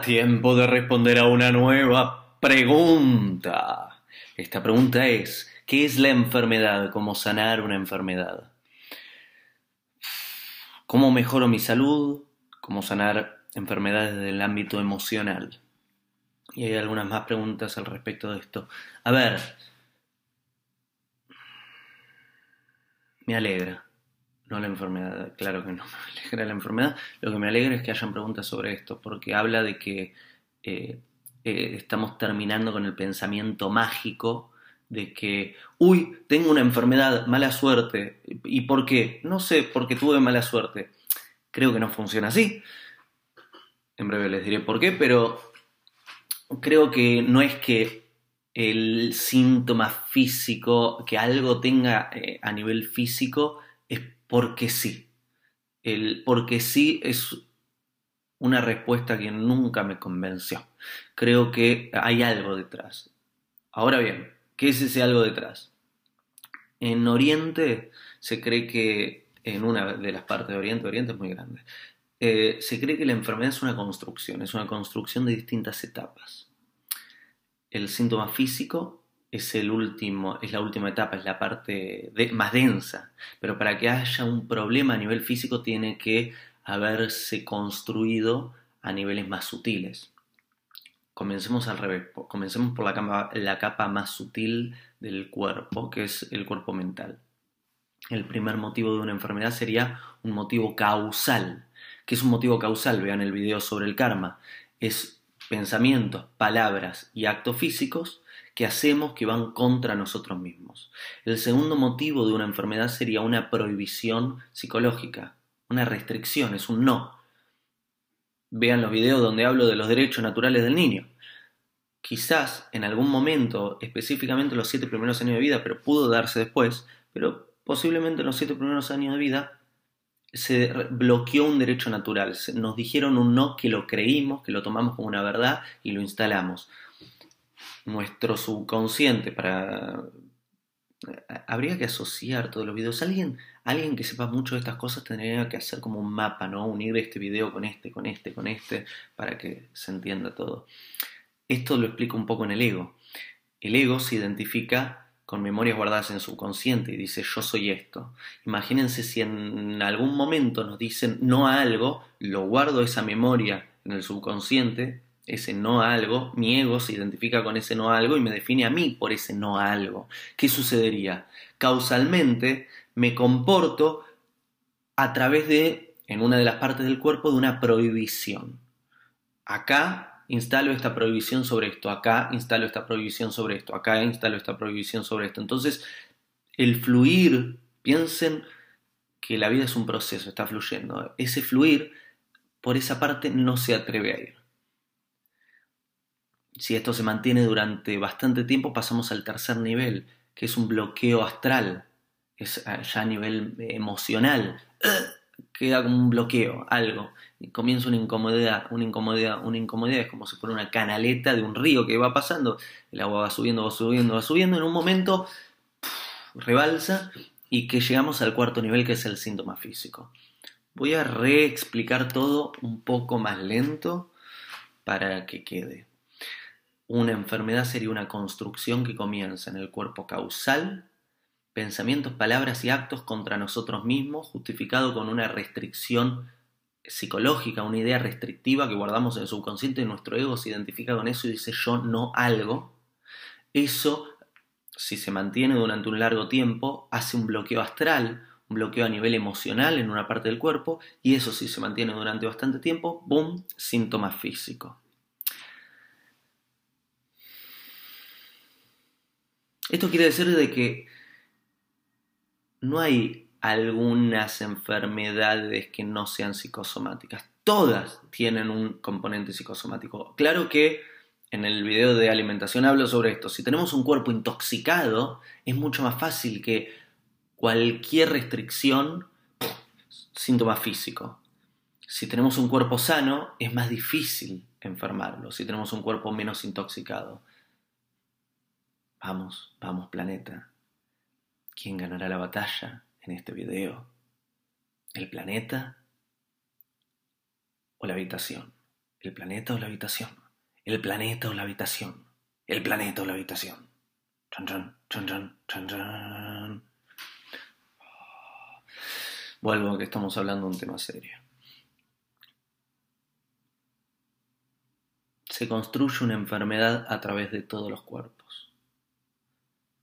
tiempo de responder a una nueva pregunta. Esta pregunta es, ¿qué es la enfermedad? ¿Cómo sanar una enfermedad? ¿Cómo mejoro mi salud? ¿Cómo sanar enfermedades del ámbito emocional? Y hay algunas más preguntas al respecto de esto. A ver, me alegra no la enfermedad, claro que no me alegra la enfermedad. Lo que me alegra es que hayan preguntas sobre esto, porque habla de que eh, eh, estamos terminando con el pensamiento mágico de que, uy, tengo una enfermedad, mala suerte. ¿Y por qué? No sé, porque tuve mala suerte. Creo que no funciona así. En breve les diré por qué, pero creo que no es que el síntoma físico, que algo tenga eh, a nivel físico, es porque sí. El porque sí es una respuesta que nunca me convenció. Creo que hay algo detrás. Ahora bien, ¿qué es ese algo detrás? En Oriente se cree que, en una de las partes de Oriente, Oriente es muy grande, eh, se cree que la enfermedad es una construcción, es una construcción de distintas etapas. El síntoma físico es el último, es la última etapa, es la parte más densa. Pero para que haya un problema a nivel físico tiene que haberse construido a niveles más sutiles. Comencemos al revés, comencemos por la capa, la capa más sutil del cuerpo, que es el cuerpo mental. El primer motivo de una enfermedad sería un motivo causal. ¿Qué es un motivo causal? Vean el video sobre el karma. Es pensamientos, palabras y actos físicos que hacemos que van contra nosotros mismos. El segundo motivo de una enfermedad sería una prohibición psicológica, una restricción, es un no. Vean los videos donde hablo de los derechos naturales del niño. Quizás en algún momento, específicamente los siete primeros años de vida, pero pudo darse después, pero posiblemente en los siete primeros años de vida se bloqueó un derecho natural. Nos dijeron un no que lo creímos, que lo tomamos como una verdad y lo instalamos nuestro subconsciente para... Habría que asociar todos los videos. Alguien, alguien que sepa mucho de estas cosas tendría que hacer como un mapa, ¿no? Unir este video con este, con este, con este, para que se entienda todo. Esto lo explico un poco en el ego. El ego se identifica con memorias guardadas en el subconsciente y dice yo soy esto. Imagínense si en algún momento nos dicen no a algo, lo guardo esa memoria en el subconsciente ese no algo, mi ego se identifica con ese no algo y me define a mí por ese no algo. ¿Qué sucedería? Causalmente me comporto a través de, en una de las partes del cuerpo, de una prohibición. Acá instalo esta prohibición sobre esto, acá instalo esta prohibición sobre esto, acá instalo esta prohibición sobre esto. Entonces, el fluir, piensen que la vida es un proceso, está fluyendo. Ese fluir, por esa parte, no se atreve a ir si esto se mantiene durante bastante tiempo, pasamos al tercer nivel, que es un bloqueo astral, es ah, ya a nivel emocional. Queda como un bloqueo, algo. Y comienza una incomodidad, una incomodidad, una incomodidad. Es como si fuera una canaleta de un río que va pasando. El agua va subiendo, va subiendo, va subiendo. En un momento rebalsa y que llegamos al cuarto nivel, que es el síntoma físico. Voy a reexplicar todo un poco más lento para que quede. Una enfermedad sería una construcción que comienza en el cuerpo causal, pensamientos, palabras y actos contra nosotros mismos, justificado con una restricción psicológica, una idea restrictiva que guardamos en el subconsciente y nuestro ego se identifica con eso y dice yo no algo. Eso, si se mantiene durante un largo tiempo, hace un bloqueo astral, un bloqueo a nivel emocional en una parte del cuerpo y eso si se mantiene durante bastante tiempo, ¡boom!, síntoma físico. Esto quiere decir de que no hay algunas enfermedades que no sean psicosomáticas. Todas tienen un componente psicosomático. Claro que en el video de alimentación hablo sobre esto. Si tenemos un cuerpo intoxicado, es mucho más fácil que cualquier restricción, síntoma físico. Si tenemos un cuerpo sano, es más difícil enfermarlo. Si tenemos un cuerpo menos intoxicado. Vamos, vamos planeta. ¿Quién ganará la batalla en este video? ¿El planeta o la habitación? el planeta o la habitación, el planeta o la habitación, el planeta o la habitación. Chan, chan, chan. Vuelvo a que estamos hablando de un tema serio. Se construye una enfermedad a través de todos los cuerpos.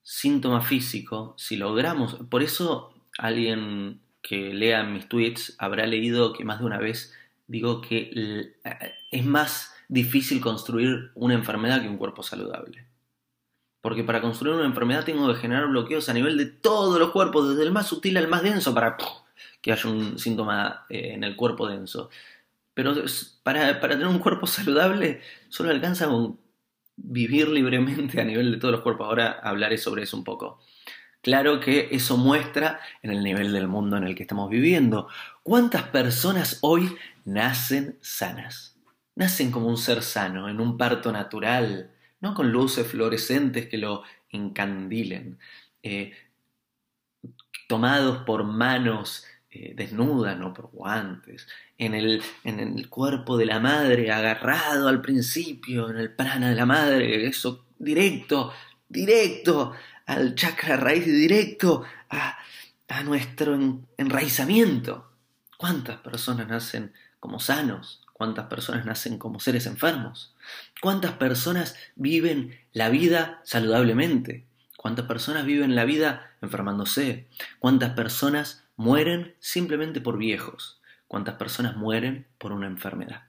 Síntoma físico, si logramos, por eso alguien que lea mis tweets habrá leído que más de una vez digo que es más difícil construir una enfermedad que un cuerpo saludable. Porque para construir una enfermedad tengo que generar bloqueos a nivel de todos los cuerpos, desde el más sutil al más denso, para que haya un síntoma eh, en el cuerpo denso. Pero para, para, tener un cuerpo saludable solo alcanza con vivir libremente a nivel de todos los cuerpos. Ahora hablaré sobre eso un poco. Claro que eso muestra en el nivel del mundo en el que estamos viviendo. ¿Cuántas personas hoy nacen sanas? Nacen como un ser sano, en un parto natural, no con luces fluorescentes que lo encandilen, eh, tomados por manos eh, desnudas, no por guantes, en el, en el cuerpo de la madre, agarrado al principio, en el prana de la madre, eso directo, directo al chakra raíz directo a, nuestro enraizamiento. ¿Cuántas personas nacen como sanos? ¿Cuántas personas nacen como seres enfermos? ¿Cuántas personas viven la vida saludablemente? ¿Cuántas personas viven la vida enfermándose? ¿Cuántas personas mueren simplemente por viejos? ¿Cuántas personas mueren por una enfermedad?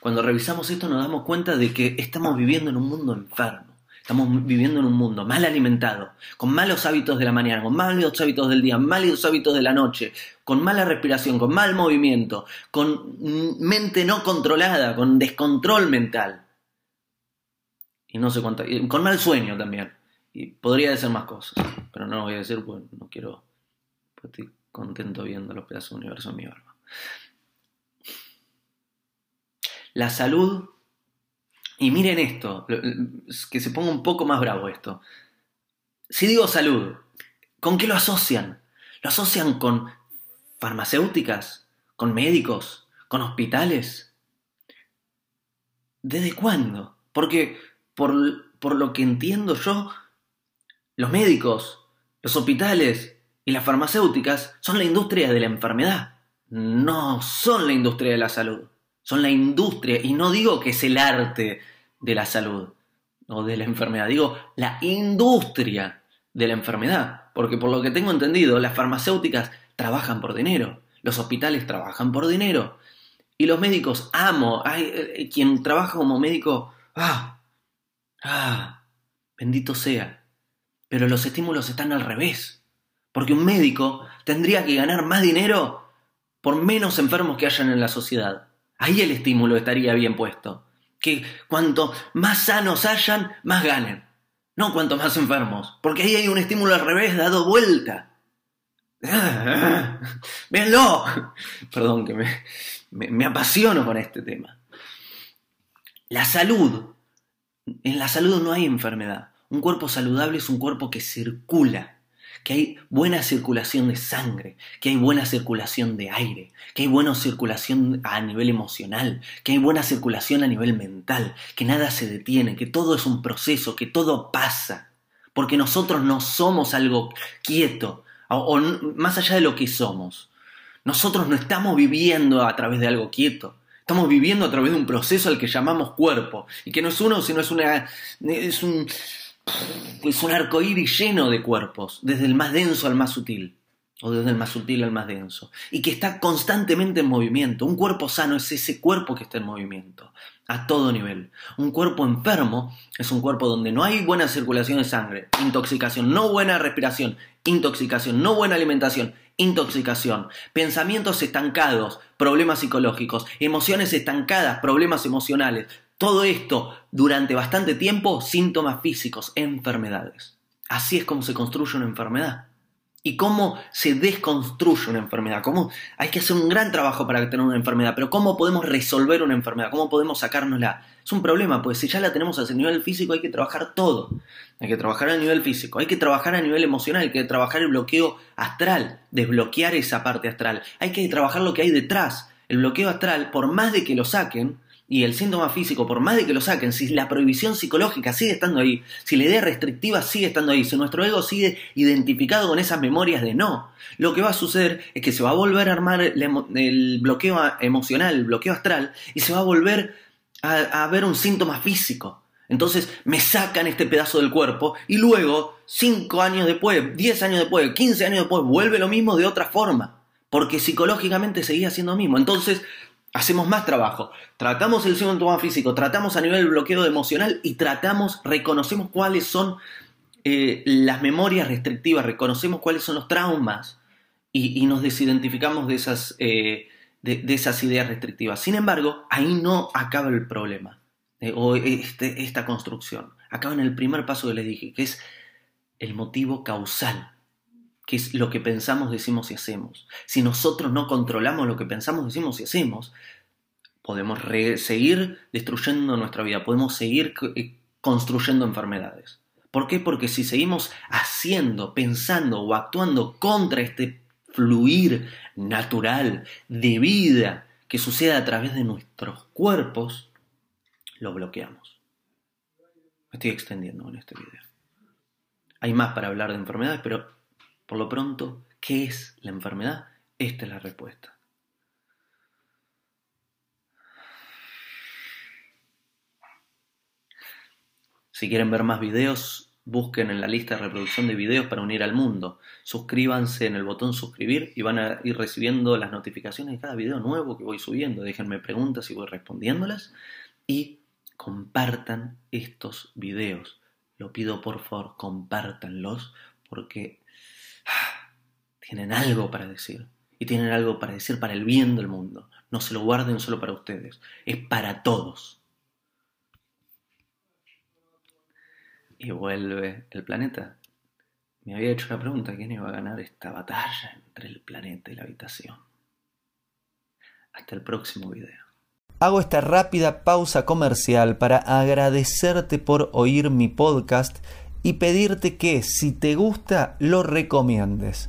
Cuando revisamos esto nos damos cuenta de que estamos viviendo en un mundo enfermo. Estamos viviendo en un mundo mal alimentado, con malos hábitos de la mañana, con malos hábitos del día, malos hábitos de la noche, con mala respiración, con mal movimiento, con mente no controlada, con descontrol mental. Y no sé cuánto, con mal sueño también. Y podría decir más cosas, pero no lo voy a decir porque no quiero, estoy contento viendo los pedazos de universo en mi barba. La salud y miren esto, que se ponga un poco más bravo esto. Si digo salud, ¿con qué lo asocian? ¿Lo asocian con farmacéuticas? ¿Con médicos? ¿Con hospitales? ¿Desde cuándo? Porque por, por lo que entiendo yo, los médicos, los hospitales y las farmacéuticas son la industria de la enfermedad, no son la industria de la salud. Son la industria, y no digo que es el arte de la salud o de la enfermedad, digo la industria de la enfermedad, porque por lo que tengo entendido, las farmacéuticas trabajan por dinero, los hospitales trabajan por dinero, y los médicos, amo, hay, eh, quien trabaja como médico, ah, ah, bendito sea, pero los estímulos están al revés, porque un médico tendría que ganar más dinero por menos enfermos que hayan en la sociedad. Ahí el estímulo estaría bien puesto que cuanto más sanos hayan, más ganen. No cuanto más enfermos, porque ahí hay un estímulo al revés dado vuelta. Véanlo. Perdón que me, apasiono con este tema. La salud. En la salud no hay enfermedad. Un cuerpo saludable es un cuerpo que circula que hay buena circulación de sangre, que hay buena circulación de aire, que hay buena circulación a nivel emocional, que hay buena circulación a nivel mental, que nada se detiene, que todo es un proceso, que todo pasa, porque nosotros no somos algo quieto, o, más allá de lo que somos. Nosotros no estamos viviendo a través de algo quieto. Estamos viviendo a través de un proceso al que llamamos cuerpo. Y que no es uno, sino es una. es un es un arco iris lleno de cuerpos, desde el más denso al más sutil, o desde el más sutil al más denso, y que está constantemente en movimiento. Un cuerpo sano es ese cuerpo que está en movimiento, a todo nivel. Un cuerpo enfermo es un cuerpo donde no hay buena circulación de sangre, intoxicación, no buena respiración, intoxicación, no buena alimentación, intoxicación, pensamientos estancados, problemas psicológicos, emociones estancadas, problemas emocionales, todo esto durante bastante tiempo, síntomas físicos, enfermedades. Así es como se construye una enfermedad. ¿Y cómo se desconstruye una enfermedad? ¿Cómo? Hay que hacer un gran trabajo para tener una enfermedad, pero ¿cómo podemos resolver una enfermedad? ¿Cómo podemos sacárnosla? Es un problema, pues si ya la tenemos a ese nivel físico hay que trabajar todo. Hay que trabajar a nivel físico, hay que trabajar a nivel emocional, hay que trabajar el bloqueo astral, desbloquear esa parte astral. Hay que trabajar lo que hay detrás. El bloqueo astral, por más de que lo saquen, y el síntoma físico, por más de que lo saquen, si la prohibición psicológica sigue estando ahí, si la idea restrictiva sigue estando ahí, si nuestro ego sigue identificado con esas memorias de no, lo que va a suceder es que se va a volver a armar el bloqueo emocional, el bloqueo astral, y se va a volver a, a ver un síntoma físico. Entonces me sacan este pedazo del cuerpo y luego, 5 años después, 10 años después, 15 años después, vuelve lo mismo de otra forma. Porque psicológicamente seguía siendo lo mismo. Entonces, hacemos más trabajo. Tratamos el síntoma físico, tratamos a nivel bloqueo emocional y tratamos, reconocemos cuáles son eh, las memorias restrictivas, reconocemos cuáles son los traumas y, nos desidentificamos de esas, eh, de esas ideas restrictivas. Sin embargo, ahí no acaba el problema. Eh, o este, esta construcción. Acaba en el primer paso que les dije, que es el motivo causal, que es lo que pensamos, decimos y hacemos. Si nosotros no controlamos lo que pensamos, decimos y hacemos, podemos seguir destruyendo nuestra vida, podemos seguir eh, construyendo enfermedades. ¿Por qué? Porque si seguimos haciendo, pensando o actuando contra este fluir natural de vida que sucede a través de nuestros cuerpos, lo bloqueamos. Me estoy extendiendo en este video. Hay más para hablar de enfermedades, pero por lo pronto, ¿qué es la enfermedad? Esta es la respuesta. Si quieren ver más videos, busquen en la lista de reproducción de videos para unir al mundo. Suscríbanse en el botón suscribir y van a ir recibiendo las notificaciones de cada video nuevo que voy subiendo. Déjenme preguntas y voy respondiéndolas. Y compartan estos videos. Lo pido por favor, compártanlos porque tienen algo para decir. Y tienen algo para decir para el bien del mundo. No se lo guarden solo para ustedes, es para todos. Y vuelve el planeta. Me había hecho la pregunta, ¿quién iba a ganar esta batalla entre el planeta y la habitación? Hasta el próximo video. Hago esta rápida pausa comercial para agradecerte por oír mi podcast y pedirte que si te gusta lo recomiendes.